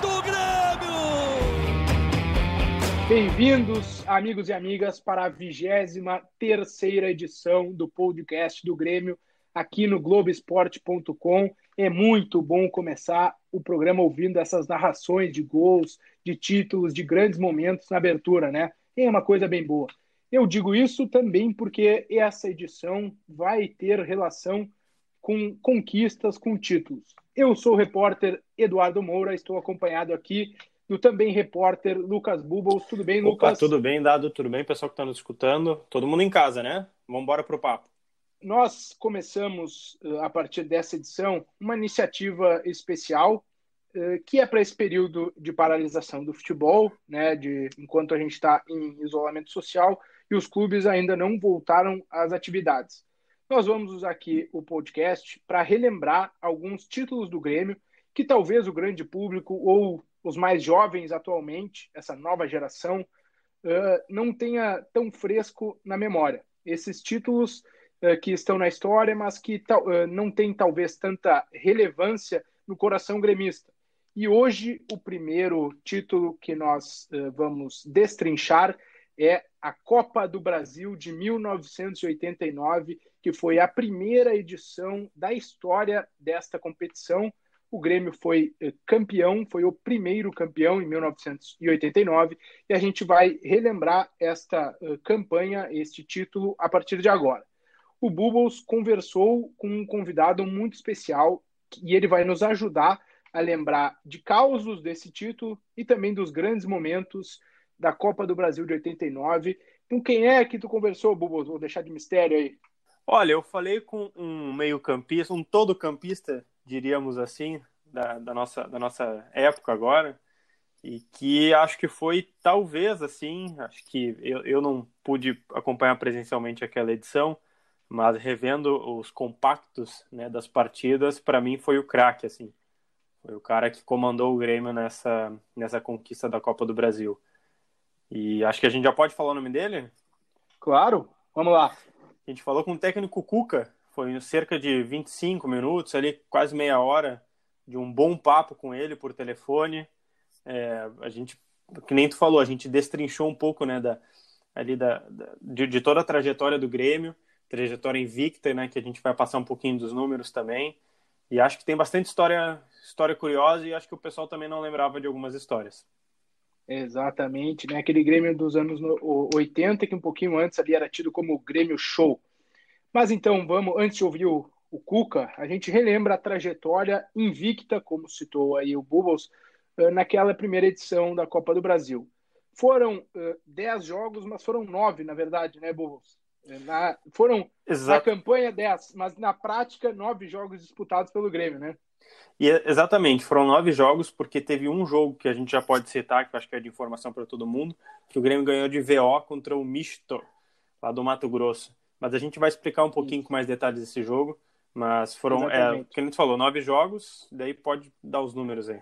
do Grêmio! Bem-vindos, amigos e amigas, para a vigésima terceira edição do podcast do Grêmio aqui no Globoesporte.com. É muito bom começar o programa ouvindo essas narrações de gols, de títulos, de grandes momentos na abertura, né? É uma coisa bem boa. Eu digo isso também porque essa edição vai ter relação com conquistas, com títulos. Eu sou o repórter Eduardo Moura, estou acompanhado aqui do também repórter Lucas Bubbles. Tudo bem, Opa, Lucas? tudo bem, Dado? Tudo bem, pessoal que está nos escutando? Todo mundo em casa, né? Vamos embora para o papo. Nós começamos, eh, a partir dessa edição, uma iniciativa especial eh, que é para esse período de paralisação do futebol, né, de, enquanto a gente está em isolamento social e os clubes ainda não voltaram às atividades. Nós vamos usar aqui o podcast para relembrar alguns títulos do Grêmio que talvez o grande público ou os mais jovens atualmente, essa nova geração, uh, não tenha tão fresco na memória. Esses títulos uh, que estão na história, mas que uh, não têm talvez tanta relevância no coração gremista. E hoje o primeiro título que nós vamos destrinchar é a Copa do Brasil de 1989, que foi a primeira edição da história desta competição o Grêmio foi eh, campeão, foi o primeiro campeão em 1989, e a gente vai relembrar esta uh, campanha, este título, a partir de agora. O Bubbles conversou com um convidado muito especial e ele vai nos ajudar a lembrar de causos desse título e também dos grandes momentos da Copa do Brasil de 89. Com quem é que tu conversou, Bubbles? Vou deixar de mistério aí. Olha, eu falei com um meio-campista, um todo-campista diríamos assim, da, da, nossa, da nossa época agora, e que acho que foi talvez assim, acho que eu, eu não pude acompanhar presencialmente aquela edição, mas revendo os compactos né, das partidas, para mim foi o craque, assim. Foi o cara que comandou o Grêmio nessa, nessa conquista da Copa do Brasil. E acho que a gente já pode falar o nome dele? Claro, vamos lá. A gente falou com o técnico Cuca, foi cerca de 25 minutos, ali quase meia hora de um bom papo com ele por telefone. É, a gente, que nem tu falou, a gente destrinchou um pouco, né, da, ali da, da de, de, toda a trajetória do Grêmio, trajetória invicta, né, que a gente vai passar um pouquinho dos números também. E acho que tem bastante história, história curiosa e acho que o pessoal também não lembrava de algumas histórias. Exatamente, né? Aquele Grêmio dos anos 80, que um pouquinho antes ali era tido como Grêmio Show. Mas então, vamos, antes de ouvir o, o Cuca, a gente relembra a trajetória invicta, como citou aí o Bubbles, eh, naquela primeira edição da Copa do Brasil. Foram uh, dez jogos, mas foram nove, na verdade, né, Bubbles? Eh, na, foram Exato. na campanha dez, mas na prática nove jogos disputados pelo Grêmio, né? E, exatamente, foram nove jogos, porque teve um jogo que a gente já pode citar, que eu acho que é de informação para todo mundo, que o Grêmio ganhou de VO contra o Misto, lá do Mato Grosso. Mas a gente vai explicar um pouquinho com mais detalhes desse jogo. Mas foram, é, que a gente falou, nove jogos, daí pode dar os números aí.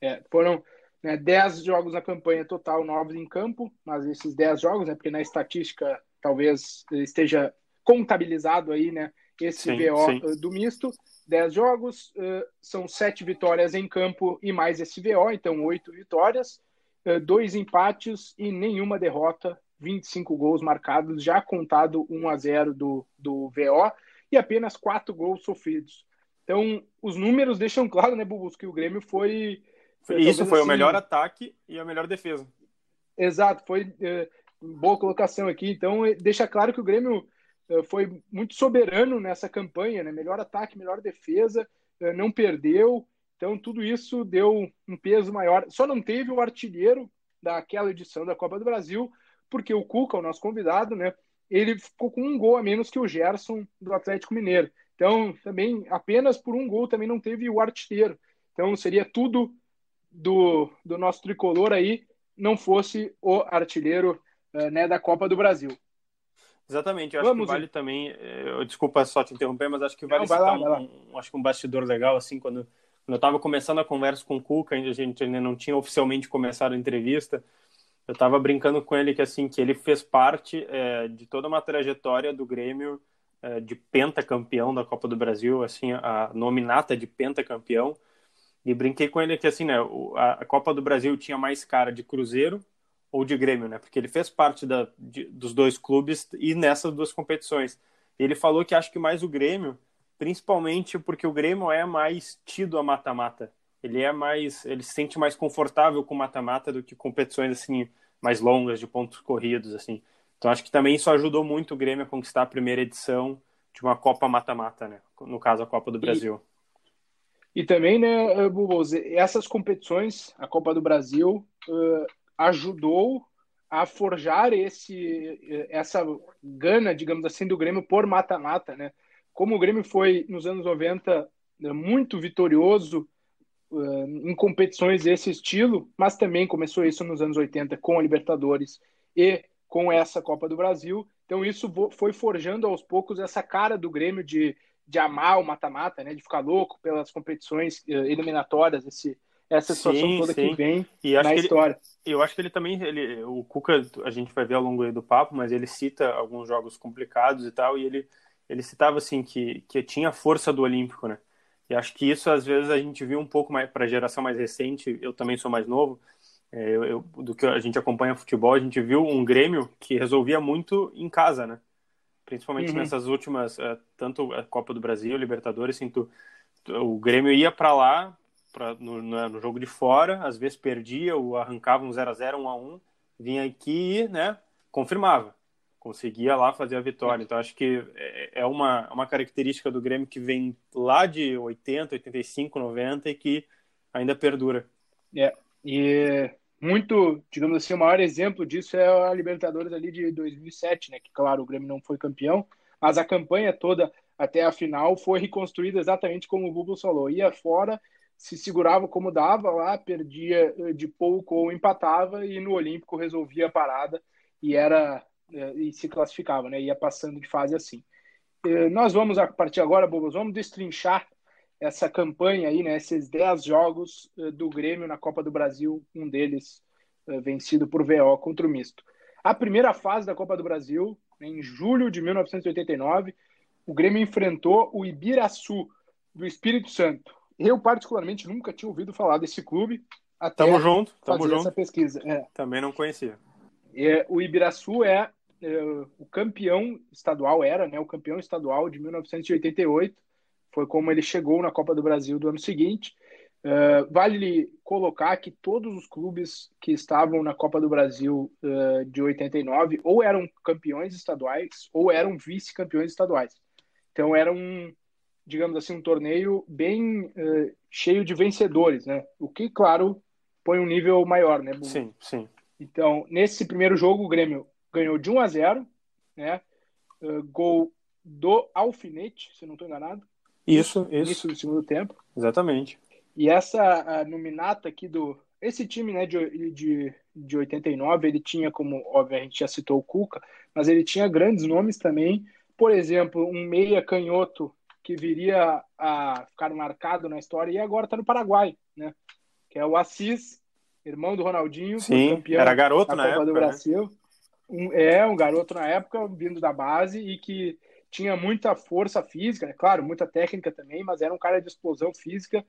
É, foram né, dez jogos na campanha total, nove em campo, mas esses dez jogos, né, porque na estatística talvez esteja contabilizado aí, né, esse sim, VO sim. Eh, do misto. Dez jogos, uh, são sete vitórias em campo e mais esse VO, então oito vitórias, uh, dois empates e nenhuma derrota 25 gols marcados, já contado 1 a 0 do, do VO, e apenas 4 gols sofridos. Então, os números deixam claro, né, Bubus, que o Grêmio foi. foi Isso foi assim, o melhor ataque e a melhor defesa. Exato, foi é, boa colocação aqui. Então, é, deixa claro que o Grêmio foi muito soberano nessa campanha, né? Melhor ataque, melhor defesa, é, não perdeu. Então, tudo isso deu um peso maior. Só não teve o artilheiro daquela edição da Copa do Brasil, porque o Cuca, o nosso convidado, né, ele ficou com um gol a menos que o Gerson do Atlético Mineiro. Então, também, apenas por um gol, também não teve o artilheiro. Então, seria tudo do, do nosso tricolor aí não fosse o artilheiro uh, né, da Copa do Brasil. Exatamente, eu acho Vamos que vale ir. também, eu, desculpa só te interromper, mas acho que vale não, lá, um, um, acho que um bastidor legal, assim, quando, quando eu estava começando a conversa com o Cuca, a gente ainda não tinha oficialmente começado a entrevista, eu estava brincando com ele que, assim, que ele fez parte é, de toda uma trajetória do Grêmio é, de pentacampeão da Copa do Brasil, assim, a nominata de pentacampeão, e brinquei com ele que, assim, né, a Copa do Brasil tinha mais cara de Cruzeiro ou de Grêmio, né? Porque ele fez parte da, de, dos dois clubes e nessas duas competições. Ele falou que acho que mais o Grêmio, principalmente porque o Grêmio é mais tido a mata-mata. Ele é mais, ele se sente mais confortável com mata-mata do que competições assim mais longas de pontos corridos assim. Então acho que também isso ajudou muito o Grêmio a conquistar a primeira edição de uma Copa mata-mata, né? No caso a Copa do Brasil. E, e também, né, Bubos, essas competições, a Copa do Brasil, uh, ajudou a forjar esse essa gana, digamos assim, do Grêmio por mata-mata, né? Como o Grêmio foi nos anos 90 né, muito vitorioso uh, em competições desse estilo, mas também começou isso nos anos 80 com a Libertadores e com essa Copa do Brasil. Então isso foi forjando aos poucos essa cara do Grêmio de, de amar o mata-mata, né? De ficar louco pelas competições uh, eliminatórias, esse essa situação sim, toda sim. que vem e na história. Ele, eu acho que ele também, ele, o Cuca, a gente vai ver ao longo do papo, mas ele cita alguns jogos complicados e tal, e ele, ele citava assim que, que tinha força do Olímpico, né? E acho que isso às vezes a gente viu um pouco mais para a geração mais recente. Eu também sou mais novo. É, eu, eu, do que a gente acompanha futebol, a gente viu um Grêmio que resolvia muito em casa, né? Principalmente uhum. nessas últimas, é, tanto a Copa do Brasil, Libertadores, assim, tu, o Grêmio ia para lá pra, no, no, jogo de fora, às vezes perdia ou arrancava um 0 a 0 1 a 1 vinha aqui né, confirmava. Conseguia lá fazer a vitória. Então, acho que é, é uma, uma característica do Grêmio que vem lá de 80, 85, 90 e que ainda perdura. É, e muito, digamos assim, o maior exemplo disso é a Libertadores ali de 2007, né? Que, claro, o Grêmio não foi campeão, mas a campanha toda até a final foi reconstruída exatamente como o Bubu falou. Ia fora se segurava como dava lá, perdia eh, de pouco ou empatava e no Olímpico resolvia a parada e era eh, e se classificava, né? Ia passando de fase assim. Eh, nós vamos a partir agora, Bobos, vamos destrinchar essa campanha aí, né? Esses 10 jogos do Grêmio na Copa do Brasil, um deles vencido por VO contra o Misto. A primeira fase da Copa do Brasil, em julho de 1989, o Grêmio enfrentou o Ibiraçu do Espírito Santo eu, particularmente, nunca tinha ouvido falar desse clube até tamo junto, tamo fazer junto. essa pesquisa. É. Também não conhecia. É, o Ibiraçu é, é, o campeão estadual, era né, o campeão estadual de 1988. Foi como ele chegou na Copa do Brasil do ano seguinte. Uh, vale colocar que todos os clubes que estavam na Copa do Brasil uh, de 89 ou eram campeões estaduais ou eram vice-campeões estaduais. Então era um, digamos assim, um torneio bem uh, cheio de vencedores, né? O que, claro, põe um nível maior, né? Sim, sim. Então, nesse primeiro jogo, o Grêmio ganhou de 1 a 0, né? Uh, gol do Alfinete, se não estou enganado. Isso, isso. Início do segundo tempo. Exatamente. E essa nominata aqui do. Esse time né, de, de, de 89, ele tinha, como óbvio, a gente já citou o Cuca, mas ele tinha grandes nomes também. Por exemplo, um meia canhoto que viria a ficar marcado na história e agora está no Paraguai, né? Que é o Assis, irmão do Ronaldinho, Sim, campeão era garoto na Copa época, do né? Brasil. Né? Um, é um garoto na época vindo da base e que tinha muita força física, né? claro, muita técnica também, mas era um cara de explosão física.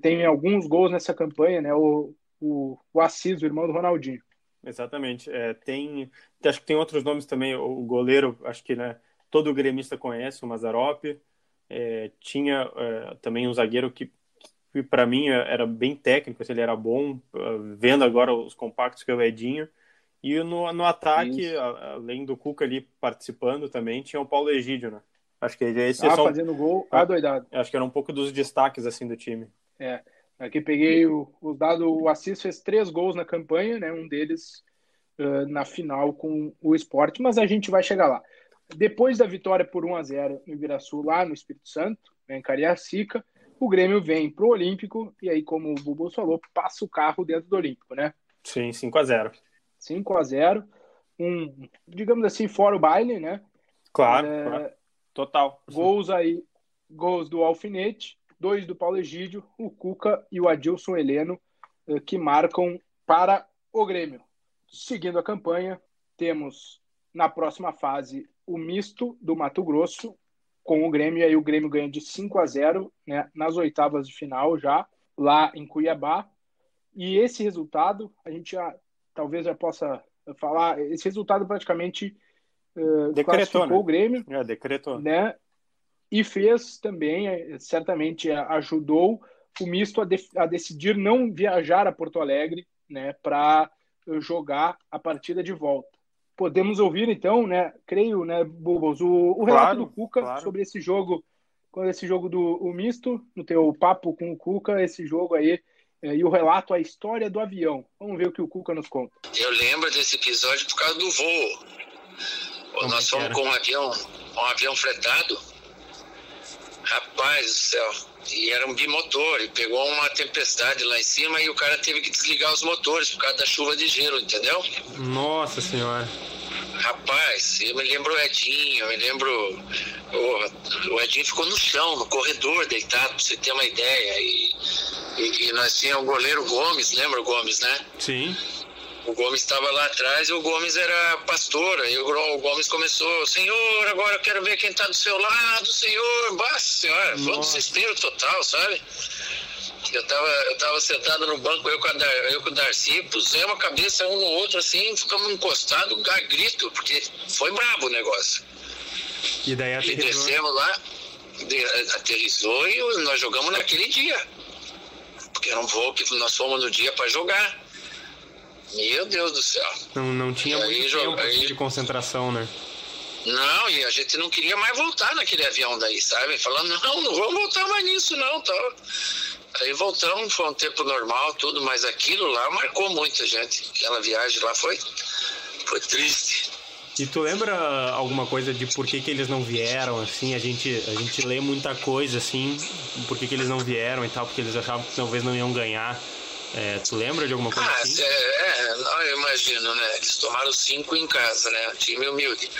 Tem alguns gols nessa campanha, né? O, o, o Assis, o irmão do Ronaldinho. Exatamente. É, tem, acho que tem outros nomes também. O goleiro, acho que né, todo gremista conhece, o Mazarop. É, tinha é, também um zagueiro que, que para mim era bem técnico, assim, ele era bom, uh, vendo agora os compactos que é o Edinho. E no, no ataque, além do Cuca ali participando também, tinha o Paulo Egídio, né? Acho que esse ah, são... fazendo gol, ah, adoidado. Acho que era um pouco dos destaques assim do time. É, aqui peguei o, os dados, o Assis fez três gols na campanha, né? Um deles uh, na final com o esporte, mas a gente vai chegar lá. Depois da vitória por 1 a 0 no Ibiraçu, lá no Espírito Santo, né, em Cariacica, o Grêmio vem pro Olímpico e aí, como o Bubu falou, passa o carro dentro do Olímpico, né? Sim, 5 a 0 5 a 0 um, digamos assim, fora o baile, né? Claro, é, claro. total. Gols aí, gols do Alfinete, dois do Paulo Egídio, o Cuca e o Adilson Heleno, eh, que marcam para o Grêmio. Seguindo a campanha, temos na próxima fase o misto do Mato Grosso com o Grêmio, e aí o Grêmio ganha de 5 a 0 né, nas oitavas de final já, lá em Cuiabá. E esse resultado, a gente já talvez já possa falar, esse resultado praticamente uh, decretou né? o Grêmio. É, decretou. Né? E fez também, eh, certamente ajudou o misto a, de, a decidir não viajar a Porto Alegre né, para jogar a partida de volta. Podemos ouvir então, né, creio, né, Bubbles, o, o relato claro, do Cuca claro. sobre esse jogo, esse jogo do o misto, no teu papo com o Cuca, esse jogo aí é, e o relato, a história do avião. Vamos ver o que o Cuca nos conta. Eu lembro desse episódio por causa do voo. Como Nós fomos com um avião, um avião fretado. Rapaz do céu, e era um bimotor, e pegou uma tempestade lá em cima e o cara teve que desligar os motores por causa da chuva de gelo, entendeu? Nossa senhora. Rapaz, eu me lembro o Edinho, eu me lembro. O, o Edinho ficou no chão, no corredor, deitado, pra você ter uma ideia. E e, e nós tínhamos o goleiro Gomes, lembra o Gomes, né? Sim. O Gomes estava lá atrás e o Gomes era pastor. E o, Gomes começou, Senhor, agora eu quero ver quem está do seu lado, Senhor. Basta, senhora. Foi um desespero total, sabe? Eu tava, eu tava sentado no banco, eu com, a Dar, eu com o Darcy, pusemos a cabeça um no outro assim, ficamos encostados, a grito, porque foi brabo o negócio. E daí aterrizou? E descemos lá, aterrizou e nós jogamos naquele dia porque era um voo que nós fomos no dia para jogar. Meu Deus do céu. Não, não tinha e muito aí, tempo aí... de concentração, né? Não, e a gente não queria mais voltar naquele avião daí, sabe? Falando, não, não vamos voltar mais nisso, não. Tá? Aí voltamos, foi um tempo normal, tudo, mas aquilo lá marcou muita gente. Aquela viagem lá foi, foi triste. E tu lembra alguma coisa de por que, que eles não vieram, assim? A gente, a gente lê muita coisa, assim, por que, que eles não vieram e tal, porque eles achavam que talvez não iam ganhar. É, tu lembra de alguma coisa ah, assim? É, é, eu imagino, né? Eles tomaram cinco em casa, né? Time humilde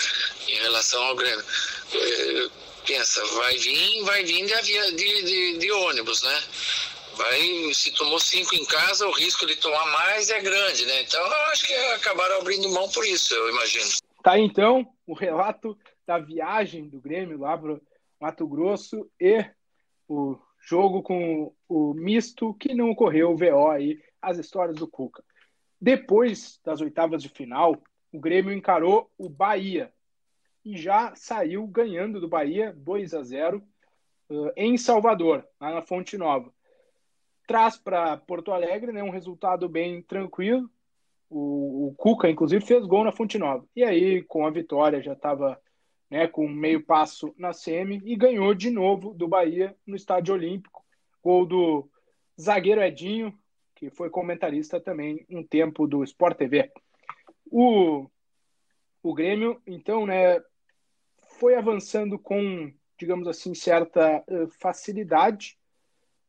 em relação ao Grêmio. É, pensa, vai vir, vai vir de, de, de, de ônibus, né? Vai, se tomou cinco em casa, o risco de tomar mais é grande, né? Então, eu acho que acabaram abrindo mão por isso, eu imagino. Tá então o relato da viagem do Grêmio lá para Mato Grosso e o jogo com o misto que não ocorreu o VO aí, as histórias do Cuca. Depois das oitavas de final, o Grêmio encarou o Bahia e já saiu ganhando do Bahia 2 a 0 uh, em Salvador, lá na Fonte Nova. Traz para Porto Alegre né, um resultado bem tranquilo, o, o, Cuca, inclusive, fez gol na Fonte Nova. E aí, com a vitória, já estava né, com meio passo na semi e ganhou de novo do Bahia no Estádio Olímpico. Gol do zagueiro Edinho, que foi comentarista também um tempo do Sport TV. O, o Grêmio, então, né, foi avançando com, digamos assim, certa uh, facilidade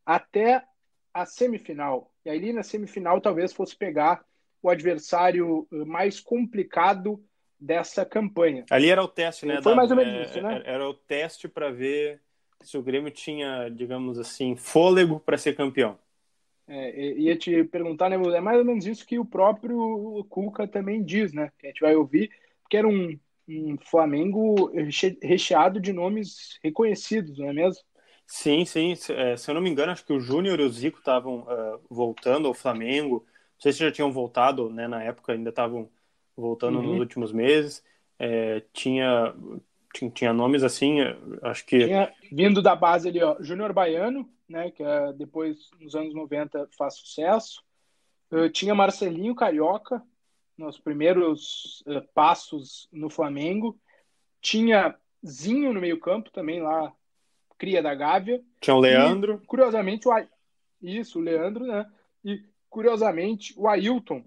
até a semifinal. E aí, na semifinal, talvez fosse pegar o adversário eh, mais complicado dessa campanha. Ali era o teste, né? Foi mais ou menos é, isso, né? Era o teste para ver se o Grêmio tinha, digamos assim, fôlego para ser campeão. É, ia te perguntar, né? É mais ou menos isso que o próprio Cuca também diz, né? Que a gente vai ouvir, que era um, um Flamengo recheado de nomes reconhecidos, não é mesmo? Sim, sim. Se, é, se eu não me engano, acho que o Júnior e o Zico estavam uh, voltando ao Flamengo sei se já tinham voltado, né? Na época ainda estavam voltando uhum. nos últimos meses. É, tinha, tinha, tinha nomes assim, acho que. Tinha vindo da base ali, ó, Júnior Baiano, né? Que é, depois, nos anos 90, faz sucesso. Uh, tinha Marcelinho Carioca, nos primeiros uh, passos no Flamengo. Tinha Zinho no meio-campo também lá, cria da Gávea. Tinha o Leandro. E, curiosamente, o isso, o Leandro, né? E Curiosamente, o Ailton, eh,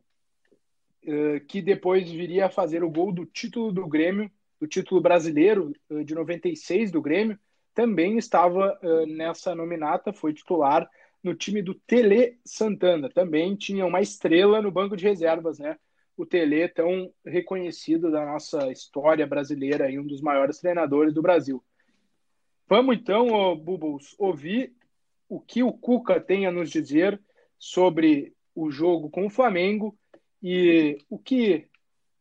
que depois viria a fazer o gol do título do Grêmio, do título brasileiro eh, de 96 do Grêmio, também estava uh, nessa nominata, foi titular no time do Tele Santana. Também tinha uma estrela no banco de reservas, né? O Tele, tão reconhecido da nossa história brasileira e um dos maiores treinadores do Brasil. Vamos então, oh, Bubbles, ouvir o que o Cuca tem a nos dizer sobre o jogo com o Flamengo e o que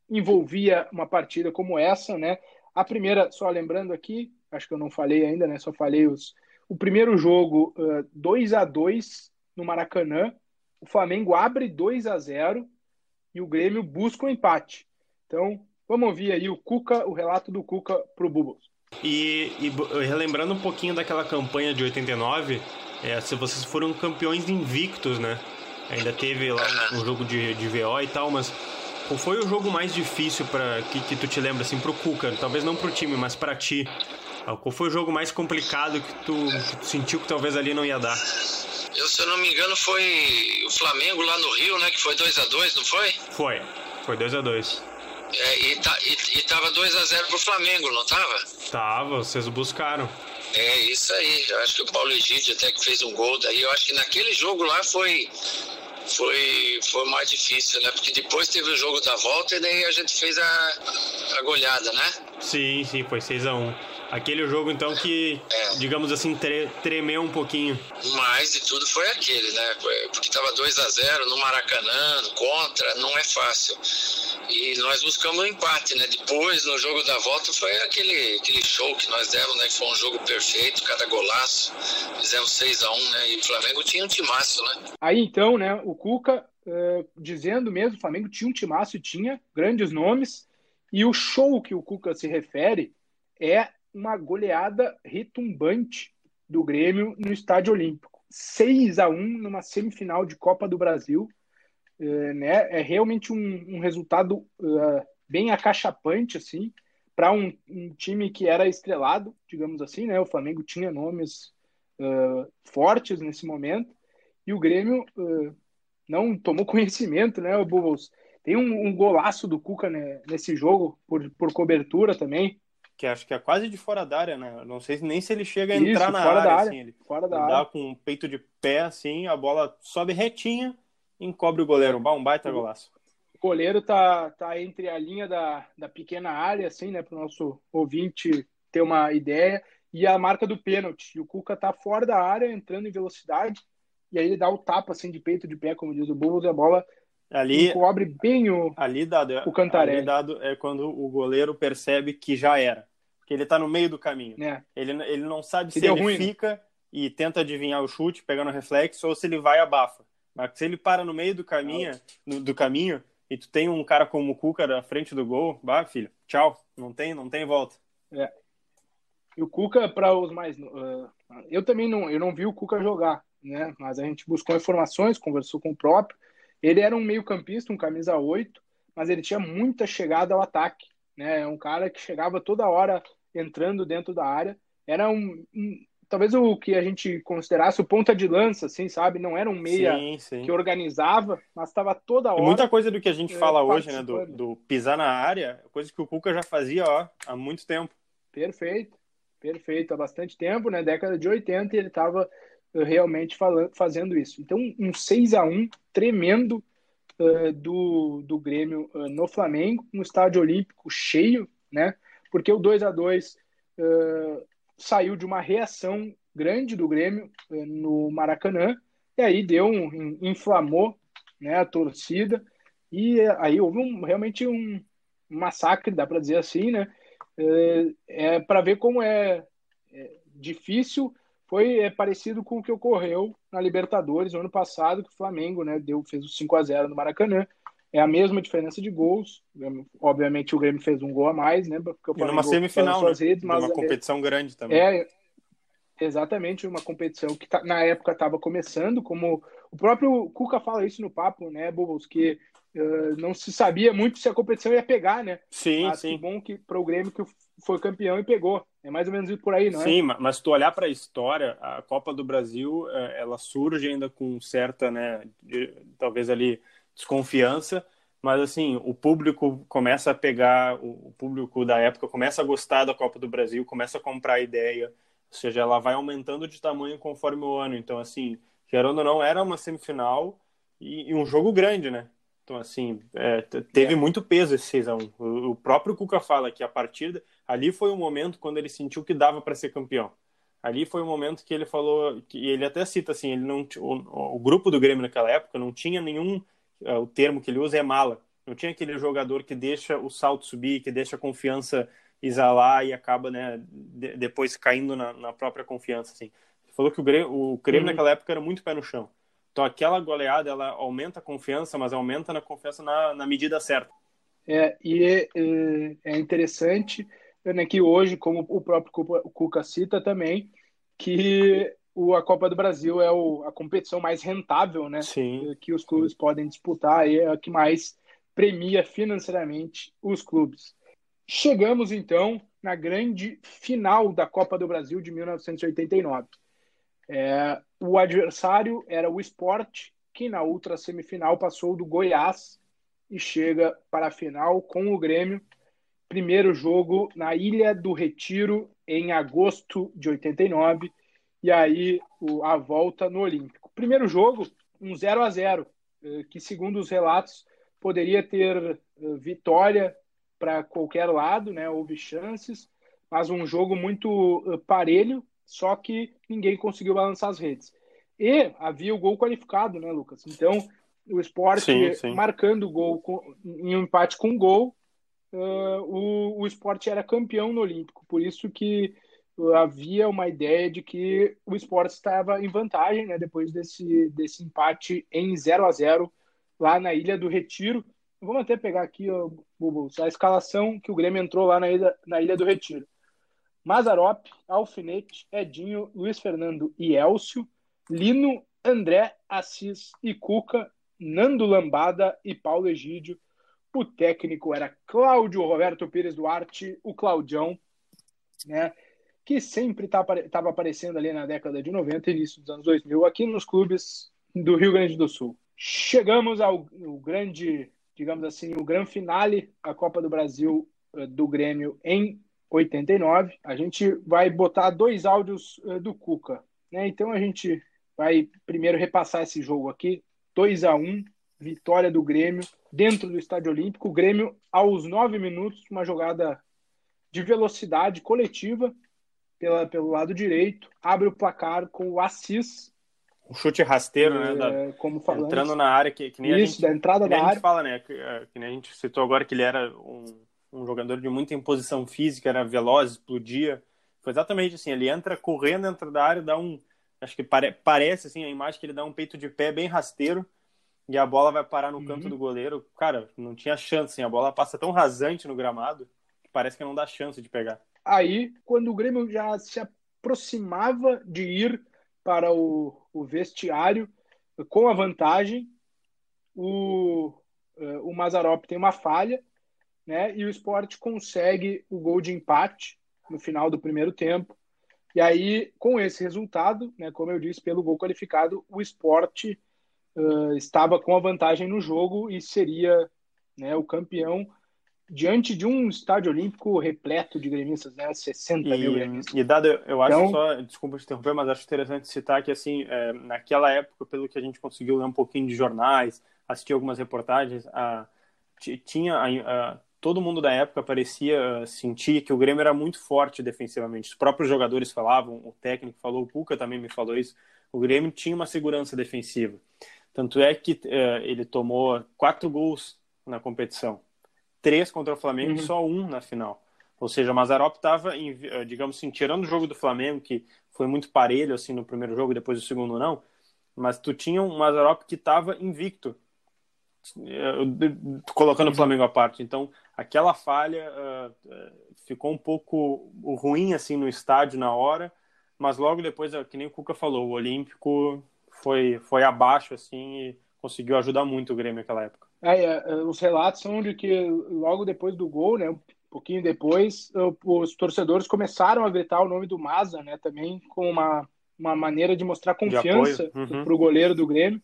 envolvia uma partida como essa, né? A primeira, só lembrando aqui, acho que eu não falei ainda, né? Só falei os. O primeiro jogo, uh, 2 a 2 no Maracanã. O Flamengo abre 2 a 0 e o Grêmio busca o um empate. Então, vamos ouvir aí o Cuca, o relato do Cuca para o. E, e, relembrando um pouquinho daquela campanha de 89, é, se vocês foram campeões invictos, né? Ainda teve lá um jogo de, de VO e tal, mas qual foi o jogo mais difícil para que, que tu te lembra assim pro Cuca? Talvez não pro time, mas para ti. Ah, qual foi o jogo mais complicado que tu, que tu sentiu que talvez ali não ia dar? Eu, se eu não me engano, foi o Flamengo lá no Rio, né? Que foi 2 a 2 não foi? Foi. Foi 2 a 2 é, e, tá, e, e tava 2 a 0 pro Flamengo, não tava? Tava, vocês buscaram. É, isso aí. Eu acho que o Paulo Egídio até que fez um gol daí. Eu acho que naquele jogo lá foi foi, foi mais difícil, né? Porque depois teve o jogo da volta e daí a gente fez a, a goleada, né? Sim, sim, foi 6x1. Um. Aquele jogo, então, que, é. digamos assim, tre tremeu um pouquinho. Mais de tudo foi aquele, né? Porque tava 2 a 0 no Maracanã, contra, não é fácil. E nós buscamos um empate, né? Depois, no jogo da volta, foi aquele, aquele show que nós demos, né? Que foi um jogo perfeito, cada golaço. Fizemos 6 a 1 né? E o Flamengo tinha um timaço, né? Aí então, né? O Cuca uh, dizendo mesmo, o Flamengo tinha um timaço e tinha grandes nomes. E o show que o Cuca se refere é uma goleada retumbante do Grêmio no Estádio Olímpico. 6 a 1 numa semifinal de Copa do Brasil. É, né? é realmente um, um resultado uh, bem acachapante assim para um, um, time que era estrelado, digamos assim, né? O Flamengo tinha nomes uh, fortes nesse momento e o Grêmio uh, não tomou conhecimento, né? O Bubbles tem um, um golaço do Cuca né, nesse jogo por, por cobertura também que acho que é quase de fora da área, né? Não sei nem se ele chega a Isso, entrar na área, área, assim. Ele, fora da ele área. dá com o peito de pé, assim, a bola sobe retinha, encobre o goleiro. Um baita golaço. O goleiro tá, tá entre a linha da, da pequena área, assim, né? Para o nosso ouvinte ter uma ideia, e a marca do pênalti. E o Cuca tá fora da área, entrando em velocidade, e aí ele dá o tapa, assim, de peito de pé, como diz o Bulls, e a bola ali cobre bem o, ali dado, o Cantarelli. Ali dado é quando o goleiro percebe que já era, que ele tá no meio do caminho. É. Ele, ele não sabe se, se ele ruim, né? fica e tenta adivinhar o chute, pegando o reflexo, ou se ele vai e abafa. Mas se ele para no meio do caminho, no, do caminho e tu tem um cara como o Cuca na frente do gol, bah, filho, tchau, não tem, não tem volta. É. E o Cuca para os mais, uh, eu também não, eu não vi o Cuca jogar, né? Mas a gente buscou informações, conversou com o próprio ele era um meio-campista, um camisa 8, mas ele tinha muita chegada ao ataque. Né? É um cara que chegava toda hora entrando dentro da área. Era um, um talvez o que a gente considerasse o ponta de lança, assim, sabe? Não era um meia sim, sim. que organizava, mas estava toda hora. E muita coisa do que a gente é, fala hoje, né? Do, do, pisar na área, coisa que o Cuca já fazia ó, há muito tempo. Perfeito, perfeito. Há bastante tempo, né? Década de 80, ele estava realmente falando, fazendo isso. Então, um 6 a 1 tremendo uh, do, do Grêmio uh, no Flamengo, no estádio olímpico cheio, né? Porque o 2 a 2 uh, saiu de uma reação grande do Grêmio no Maracanã, e aí deu um, inflamou né, a torcida, e aí houve um, realmente um massacre, dá para dizer assim, né? É para ver como é, é difícil foi é, parecido com o que ocorreu na Libertadores no ano passado, que o Flamengo né, deu, fez o 5 a 0 no Maracanã. É a mesma diferença de gols. Obviamente o Grêmio fez um gol a mais, né? Porque o Flamengo e numa semifinal, né? redes, mas uma competição grande também. É, exatamente, uma competição que tá, na época estava começando, como o próprio Cuca fala isso no papo, né, Bubbles, que uh, não se sabia muito se a competição ia pegar, né? Sim, mas sim. Que bom que para o Grêmio que foi campeão e pegou. É mais ou menos por aí, não é? Sim, mas se tu olhar para a história, a Copa do Brasil, é, ela surge ainda com certa, né, talvez ali desconfiança, mas assim, o público começa a pegar, o público da época começa a gostar da Copa do Brasil, começa a comprar a ideia, Ou seja, ela vai aumentando de tamanho conforme o ano. Então, assim, gerando ou não, era uma semifinal e, e um jogo grande, né? Então, assim, é, teve é. muito peso esse 6x1. O, o, próprio Cuca fala que a partida. Ali foi o momento quando ele sentiu que dava para ser campeão. Ali foi o momento que ele falou. que ele até cita assim: ele não, o, o grupo do Grêmio naquela época não tinha nenhum. Uh, o termo que ele usa é mala. Não tinha aquele jogador que deixa o salto subir, que deixa a confiança exalar e acaba, né, de, depois caindo na, na, própria confiança, assim. Ele falou que o Grêmio, o Grêmio uhum. naquela época era muito pé no chão. Então aquela goleada, ela aumenta a confiança, mas aumenta na confiança na, na medida certa. É, e é, é interessante né, que hoje, como o próprio Cuca cita também, que o, a Copa do Brasil é o, a competição mais rentável né, Sim. que os clubes podem disputar e é a que mais premia financeiramente os clubes. Chegamos então na grande final da Copa do Brasil de 1989. É, o adversário era o Sport, que na outra semifinal passou do Goiás e chega para a final com o Grêmio. Primeiro jogo na Ilha do Retiro, em agosto de 89, e aí a volta no Olímpico. Primeiro jogo, um 0 a 0 eh, que segundo os relatos poderia ter eh, vitória para qualquer lado, né? Houve chances, mas um jogo muito uh, parelho, só que ninguém conseguiu balançar as redes. E havia o gol qualificado, né, Lucas? Então, o esporte sim, sim. marcando o gol em um empate com gol, uh, o, o esporte era campeão no Olímpico. Por isso que havia uma ideia de que o esporte estava em vantagem, né, depois desse, desse empate em 0 a 0 lá na Ilha do Retiro. Vamos até pegar aqui, ó, a escalação que o Grêmio entrou lá na Ilha, na Ilha do Retiro. Mazarop, Alfinete, Edinho, Luiz Fernando e Elcio, Lino, André, Assis e Cuca, Nando Lambada e Paulo Egídio. O técnico era Cláudio Roberto Pires Duarte, o Claudião, né, que sempre estava tá, aparecendo ali na década de 90 e início dos anos 2000 aqui nos clubes do Rio Grande do Sul. Chegamos ao, ao grande digamos assim, o grande finale da Copa do Brasil uh, do Grêmio em 89. A gente vai botar dois áudios uh, do Cuca. Né? Então a gente vai primeiro repassar esse jogo aqui. 2 a 1 vitória do Grêmio dentro do Estádio Olímpico. O Grêmio, aos nove minutos, uma jogada de velocidade coletiva pela, pelo lado direito, abre o placar com o Assis um chute rasteiro, né? Da, é, como falamos. Entrando na área, que, que nem Isso, a gente, da entrada da área. a gente fala, né? Que, é, que, nem a gente citou agora que ele era um, um jogador de muita imposição física, era veloz, explodia. Foi exatamente assim, ele entra correndo dentro da área, dá um... Acho que pare, parece, assim, a imagem que ele dá um peito de pé bem rasteiro e a bola vai parar no uhum. canto do goleiro. Cara, não tinha chance, assim, a bola passa tão rasante no gramado que parece que não dá chance de pegar. Aí, quando o Grêmio já se aproximava de ir para o, o vestiário com a vantagem. O, eh, o Mazarop tem uma falha, né? E o esporte consegue o gol de empate no final do primeiro tempo. E aí, com esse resultado, né, como eu disse, pelo gol qualificado, o esporte uh, estava com a vantagem no jogo e seria né, o campeão diante de um estádio olímpico repleto de gremistas, né? 60 e, mil gremistas. E dado, eu acho então, só, desculpa te interromper, mas acho interessante citar que, assim, é, naquela época, pelo que a gente conseguiu ler um pouquinho de jornais, assistir algumas reportagens, a, tinha a, a, todo mundo da época parecia sentir que o Grêmio era muito forte defensivamente. Os próprios jogadores falavam, o técnico falou, o Puca também me falou isso. O Grêmio tinha uma segurança defensiva. Tanto é que é, ele tomou quatro gols na competição três contra o Flamengo uhum. e só um na final. Ou seja, o Mazarop estava, eh, digamos assim, tirando o jogo do Flamengo, que foi muito parelho assim no primeiro jogo e depois do segundo não, mas tu tinha um Mazarop que estava invicto, eh, colocando o Flamengo à parte. Então, aquela falha uh, ficou um pouco ruim assim no estádio na hora, mas logo depois, que nem o Cuca falou, o Olímpico foi, foi abaixo assim e conseguiu ajudar muito o Grêmio naquela época. É, é, os relatos são de que logo depois do gol, né, um pouquinho depois, os torcedores começaram a gritar o nome do Maza, né, também com uma, uma maneira de mostrar confiança uhum. para o goleiro do Grêmio,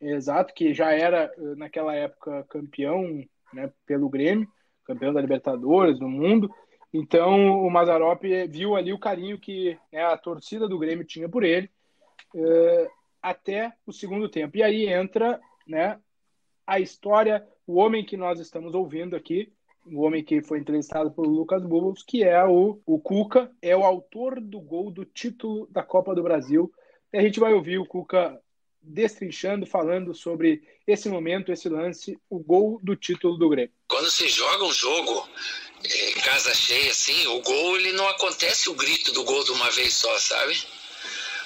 exato, que já era naquela época campeão né, pelo Grêmio, campeão da Libertadores, do mundo, Então o Mazarop viu ali o carinho que né, a torcida do Grêmio tinha por ele uh, até o segundo tempo. E aí entra né, a história, o homem que nós estamos ouvindo aqui, o homem que foi entrevistado pelo Lucas Bubbles, que é o, o Cuca, é o autor do gol do título da Copa do Brasil. E a gente vai ouvir o Cuca destrinchando, falando sobre esse momento, esse lance, o gol do título do Grêmio. Quando você joga um jogo é, casa cheia, assim, o gol ele não acontece o grito do gol de uma vez só, sabe?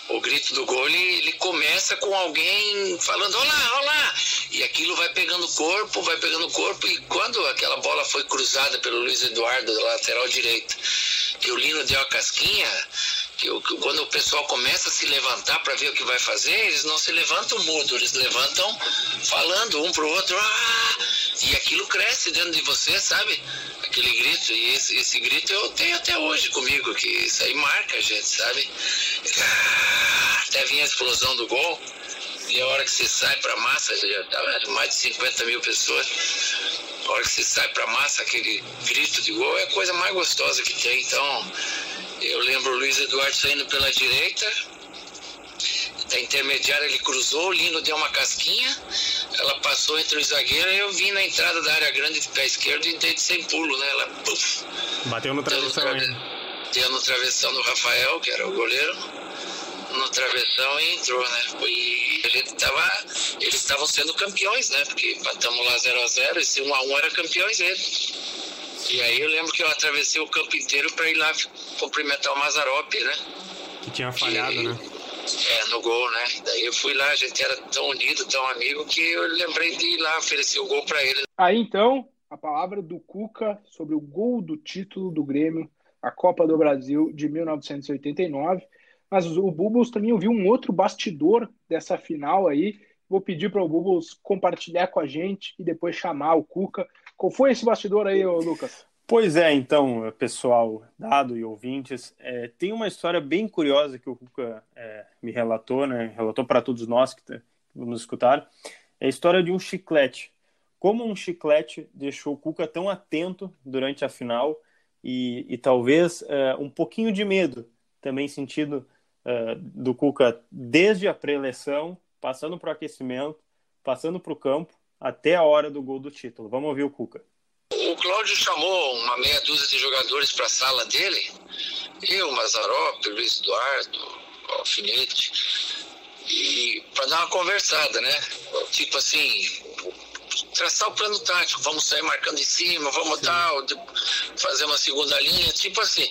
O grito do gol ele, começa com alguém falando olá, olá, e aquilo vai pegando corpo, vai pegando corpo, e quando aquela bola foi cruzada pelo Luiz Eduardo, lateral direito, que o Lino deu a casquinha, que, que quando o pessoal começa a se levantar para ver o que vai fazer, eles não se levantam mudo, eles levantam falando um pro outro, ah! E aquilo cresce dentro de você, sabe? Aquele grito, e esse, esse grito eu tenho até hoje comigo, que isso aí marca a gente, sabe? Até vinha a explosão do gol, e a hora que você sai para massa, já tava mais de 50 mil pessoas, a hora que você sai para massa, aquele grito de gol é a coisa mais gostosa que tem, então eu lembro o Luiz Eduardo saindo pela direita, da intermediária ele cruzou, o Lino deu uma casquinha, ela passou entre os zagueiros e eu vim na entrada da área grande de pé esquerdo e dei de sem pulo, né? Ela puff, bateu no travessão. Deu no, deu no travessão do Rafael, que era o goleiro, no travessão e entrou, né? E a gente tava. Eles estavam sendo campeões, né? Porque empatamos lá 0x0, esse 1x1 era campeões eles. E aí eu lembro que eu atravessei o campo inteiro para ir lá cumprimentar o Mazarop, né? Que tinha falhado, e, né? É, no gol, né? Daí eu fui lá, a gente era tão unido, tão amigo, que eu lembrei de ir lá oferecer o gol para ele. Aí então, a palavra do Cuca sobre o gol do título do Grêmio, a Copa do Brasil de 1989. Mas o Bubbles também ouviu um outro bastidor dessa final aí. Vou pedir para o Bubbles compartilhar com a gente e depois chamar o Cuca. Qual foi esse bastidor aí, Lucas? Pois é, então, pessoal, dado e ouvintes, é, tem uma história bem curiosa que o Cuca é, me relatou, né? Relatou para todos nós que, tá, vamos escutar. É a história de um chiclete. Como um chiclete deixou o Cuca tão atento durante a final e, e talvez é, um pouquinho de medo também sentido é, do Cuca desde a pré-eleição, passando para o aquecimento, passando para o campo, até a hora do gol do título. Vamos ouvir o Cuca. O Cláudio chamou uma meia dúzia de jogadores para a sala dele. Eu, Mazarop, Luiz Eduardo, Alfinete. E para dar uma conversada, né? Tipo assim, traçar o plano tático, vamos sair marcando em cima, vamos Sim. tal, fazer uma segunda linha, tipo assim.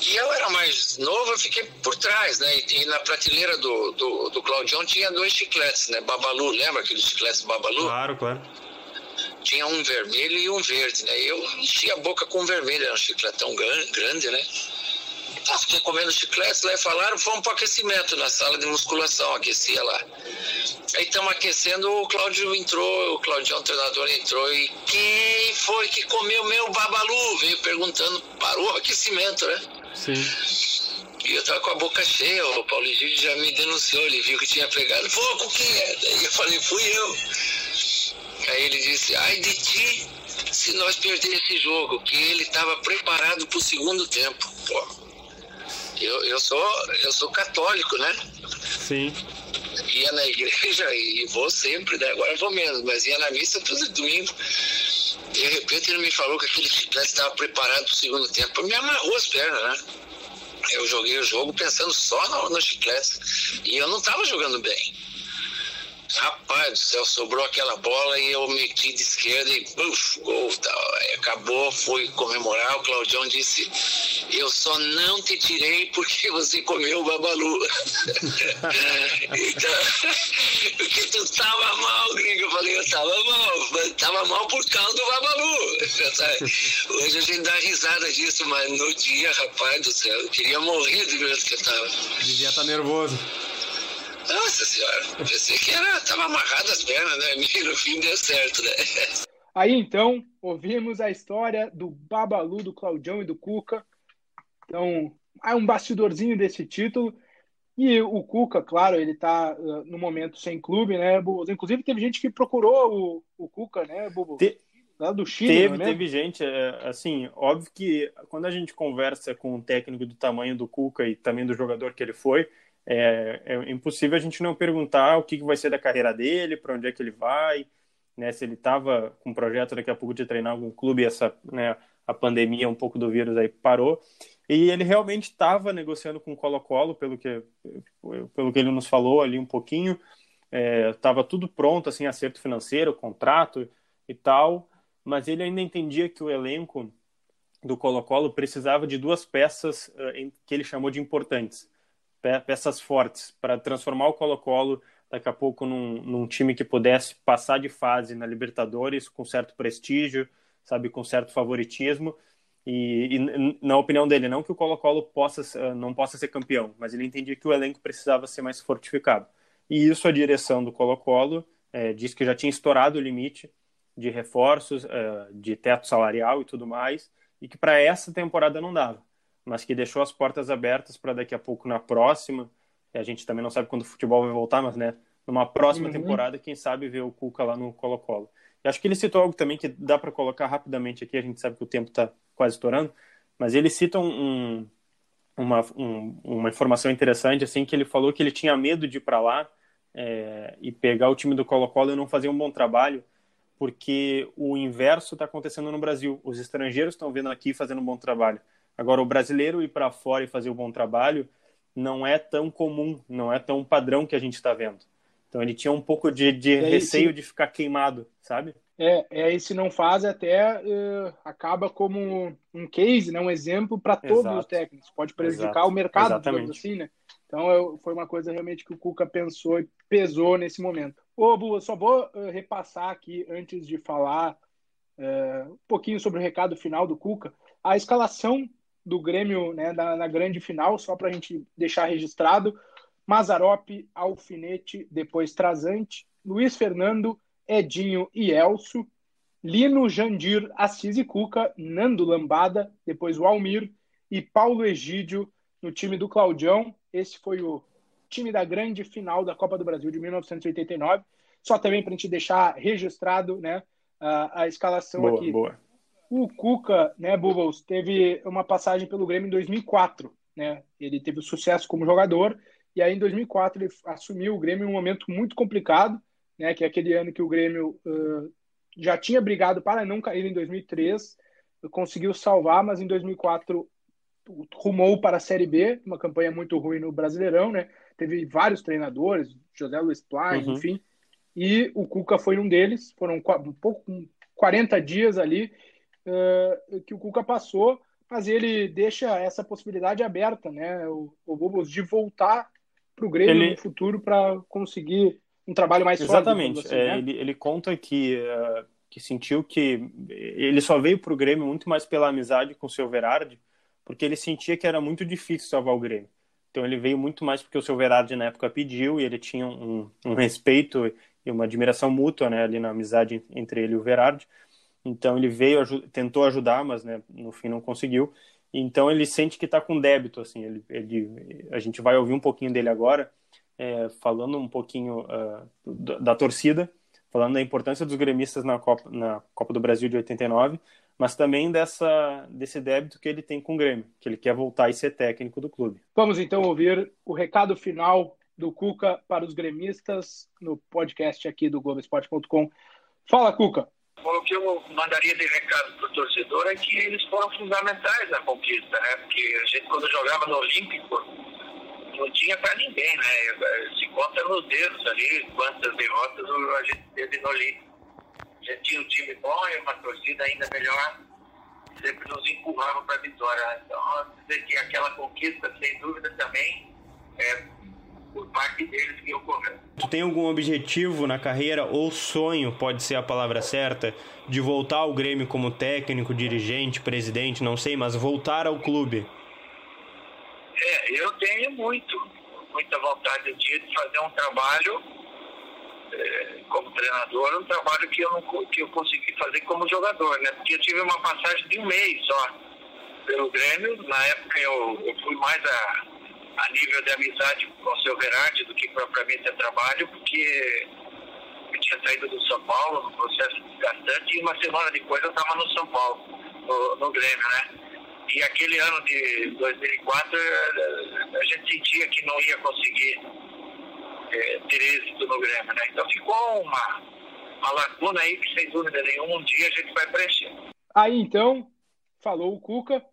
E eu era mais novo, eu fiquei por trás, né? E, e na prateleira do, do, do Claudião tinha dois chicletes, né? Babalu, lembra aqueles chicletes Babalu? Claro, claro tinha um vermelho e um verde, né? Eu enchi a boca com vermelho, era um chicletão grande, né? Então, fiquei comendo chicletes lá e falaram, fomos para aquecimento na sala de musculação, aquecia lá. Aí estamos aquecendo, o Cláudio entrou, o Claudião, o treinador, entrou e quem foi que comeu meu babalu? Veio perguntando, parou o aquecimento, né? Sim. E eu tava com a boca cheia, o Paulo Egídio já me denunciou, ele viu que tinha pegado. Pô, com quem é? Daí eu falei, fui eu. Aí ele disse, ai de ti se nós perder esse jogo, que ele estava preparado para o segundo tempo. Pô, eu, eu, sou, eu sou católico, né? Sim. Ia na igreja e vou sempre, né? Agora vou menos, mas ia na missa todo domingo. De repente ele me falou que aquele chiclete estava preparado para o segundo tempo. Me amarrou as pernas, né? Eu joguei o jogo pensando só no, no chiclete. E eu não estava jogando bem. Rapaz do céu, sobrou aquela bola e eu meti de esquerda e buf, gol. Aí acabou, fui comemorar. O Claudião disse: Eu só não te tirei porque você comeu o babalu. então, porque tu tava mal, gringo. Eu falei: Eu tava mal, tava mal por causa do babalu. Hoje a gente dá risada disso, mas no dia, rapaz do céu, eu queria morrer de medo que eu tava. Devia estar tá nervoso. Nossa senhora, pensei que era, tava amarrado as pernas, né? E no fim deu certo, né? Aí então, ouvimos a história do Babalu, do Claudião e do Cuca. Então, é um bastidorzinho desse título. E o Cuca, claro, ele tá uh, no momento sem clube, né, Bubos? Inclusive, teve gente que procurou o, o Cuca, né, Bubu? Te... Lá do Chile, teve, né? teve gente, é, assim, óbvio que quando a gente conversa com um técnico do tamanho do Cuca e também do jogador que ele foi, é, é impossível a gente não perguntar o que, que vai ser da carreira dele, para onde é que ele vai, né, se ele estava com um projeto daqui a pouco de treinar algum clube, essa, né, a pandemia, um pouco do vírus aí parou, e ele realmente estava negociando com o Colo-Colo, pelo que, pelo que ele nos falou ali um pouquinho, estava é, tudo pronto, assim, acerto financeiro, contrato e tal, mas ele ainda entendia que o elenco do Colo-Colo precisava de duas peças uh, que ele chamou de importantes, peças fortes, para transformar o Colo-Colo daqui a pouco num, num, time que pudesse passar de fase na Libertadores com certo prestígio, sabe, com certo favoritismo. E, e na opinião dele, não que o Colo-Colo possa, uh, não possa ser campeão, mas ele entendia que o elenco precisava ser mais fortificado. E isso a direção do Colo-Colo é, que já tinha estourado o limite de reforços, uh, de teto salarial e tudo mais, e que para essa temporada não dava, mas que deixou as portas abertas para daqui a pouco na próxima. A gente também não sabe quando o futebol vai voltar, mas né, numa próxima uhum. temporada, quem sabe ver o Cuca lá no Colo-Colo. E acho que ele citou algo também que dá para colocar rapidamente aqui, a gente sabe que o tempo está quase estourando, mas ele cita um, uma, um, uma informação interessante, assim, que ele falou que ele tinha medo de ir para lá é, e pegar o time do Colo-Colo e não fazer um bom trabalho, porque o inverso está acontecendo no Brasil. Os estrangeiros estão vendo aqui fazendo um bom trabalho. Agora, o brasileiro ir para fora e fazer um bom trabalho não é tão comum, não é tão padrão que a gente está vendo. Então, ele tinha um pouco de, de receio de ficar queimado, sabe? É, é, e se não faz, até uh, acaba como um case, né, um exemplo para todos Exato. os técnicos. Pode prejudicar Exato. o mercado, Exatamente. assim, né? Então eu, foi uma coisa realmente que o Cuca pensou e pesou nesse momento. Ô, Bu, só vou uh, repassar aqui antes de falar uh, um pouquinho sobre o recado final do Cuca. A escalação do Grêmio né, na, na grande final, só para a gente deixar registrado. Mazarop, Alfinete, depois Trazante, Luiz Fernando, Edinho e Elso, Lino, Jandir, Assis e Cuca, Nando Lambada, depois o Almir e Paulo Egídio no time do Claudião. Esse foi o time da grande final da Copa do Brasil de 1989. Só também para a gente deixar registrado né, a, a escalação boa, aqui. Boa. O Cuca, né, Bubbles, teve uma passagem pelo Grêmio em 2004. Né? Ele teve sucesso como jogador e aí em 2004 ele assumiu o Grêmio em um momento muito complicado, né, que é aquele ano que o Grêmio uh, já tinha brigado para não cair em 2003, conseguiu salvar, mas em 2004 rumou para a Série B, uma campanha muito ruim no Brasileirão, né? Teve vários treinadores, José Luiz Plain, uhum. enfim, e o Cuca foi um deles. Foram um pouco 40 dias ali uh, que o Cuca passou, mas ele deixa essa possibilidade aberta, né? O, o de voltar para o Grêmio ele... no futuro para conseguir um trabalho mais Exatamente. Assim, é, né? ele, ele conta que uh, que sentiu que ele só veio para o Grêmio muito mais pela amizade com o seu Verardi porque ele sentia que era muito difícil salvar o Grêmio. Então ele veio muito mais porque o seu Verardi na época pediu e ele tinha um, um respeito e uma admiração mútua, né, ali na amizade entre ele e o Verardi. Então ele veio, tentou ajudar, mas né, no fim não conseguiu. Então ele sente que está com débito, assim. Ele, ele, a gente vai ouvir um pouquinho dele agora, é, falando um pouquinho uh, da, da torcida, falando da importância dos gremistas na Copa, na Copa do Brasil de 89, mas também dessa, desse débito que ele tem com o Grêmio, que ele quer voltar e ser técnico do clube. Vamos então ouvir o recado final do Cuca para os gremistas no podcast aqui do Globoesporte.com. Fala, Cuca! O que eu mandaria de recado para o torcedor é que eles foram fundamentais na conquista, né? Porque a gente, quando jogava no Olímpico, não tinha para ninguém, né? Se conta nos dedos ali quantas derrotas a gente teve no Olímpico já tinha um time bom e uma torcida ainda melhor, sempre nos empurrava para a vitória. Então, dizer que aquela conquista, sem dúvida, também é por parte deles que ocorreu. Tu tem algum objetivo na carreira ou sonho, pode ser a palavra certa, de voltar ao Grêmio como técnico, dirigente, presidente, não sei, mas voltar ao clube? É, eu tenho muito, muita vontade de fazer um trabalho é, como treinador, um trabalho que eu, não, que eu consegui fazer como jogador, né? Porque eu tive uma passagem de um mês só pelo Grêmio. Na época eu, eu fui mais a, a nível de amizade com o seu Verardi do que propriamente a trabalho, porque eu tinha saído do São Paulo, no processo desgastante, e uma semana depois eu estava no São Paulo, no, no Grêmio, né? E aquele ano de 2004, eh, a gente sentia que não ia conseguir é, ter êxito no Grêmio, né? Então ficou uma, uma lacuna aí que, sem dúvida nenhuma, um dia a gente vai preencher. Aí, então, falou o Cuca,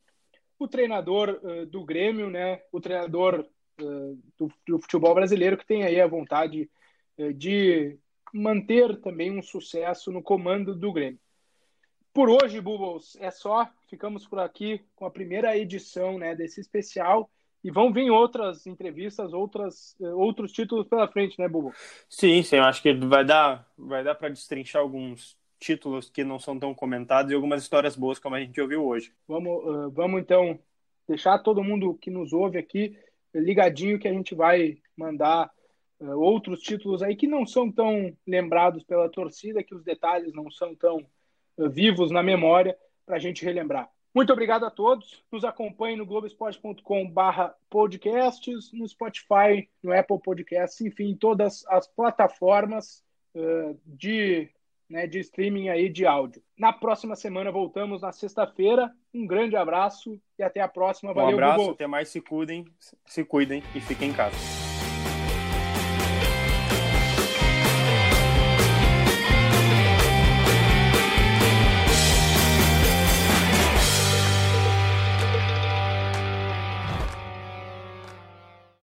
o treinador uh, do Grêmio, né? O treinador uh, do, do, futebol brasileiro que tem aí a vontade uh, de manter também um sucesso no comando do Grêmio. Por hoje, Bubbles, é só. Ficamos por aqui com a primeira edição né, desse especial. E vão vir outras entrevistas, outras, outros títulos pela frente, né, Bubu? Sim, sim. Eu acho que vai dar, vai dar para destrinchar alguns títulos que não são tão comentados e algumas histórias boas como a gente ouviu hoje. Vamos, uh, vamos então deixar todo mundo que nos ouve aqui ligadinho que a gente vai mandar uh, outros títulos aí que não são tão lembrados pela torcida, que os detalhes não são tão vivos na memória para a gente relembrar. Muito obrigado a todos. Nos acompanhem no globesport.com/barra podcasts, no Spotify, no Apple Podcasts, enfim, todas as plataformas uh, de, né, de streaming aí de áudio. Na próxima semana voltamos na sexta-feira. Um grande abraço e até a próxima. Valeu, um abraço, Google. até mais, se cuidem, se cuidem e fiquem em casa.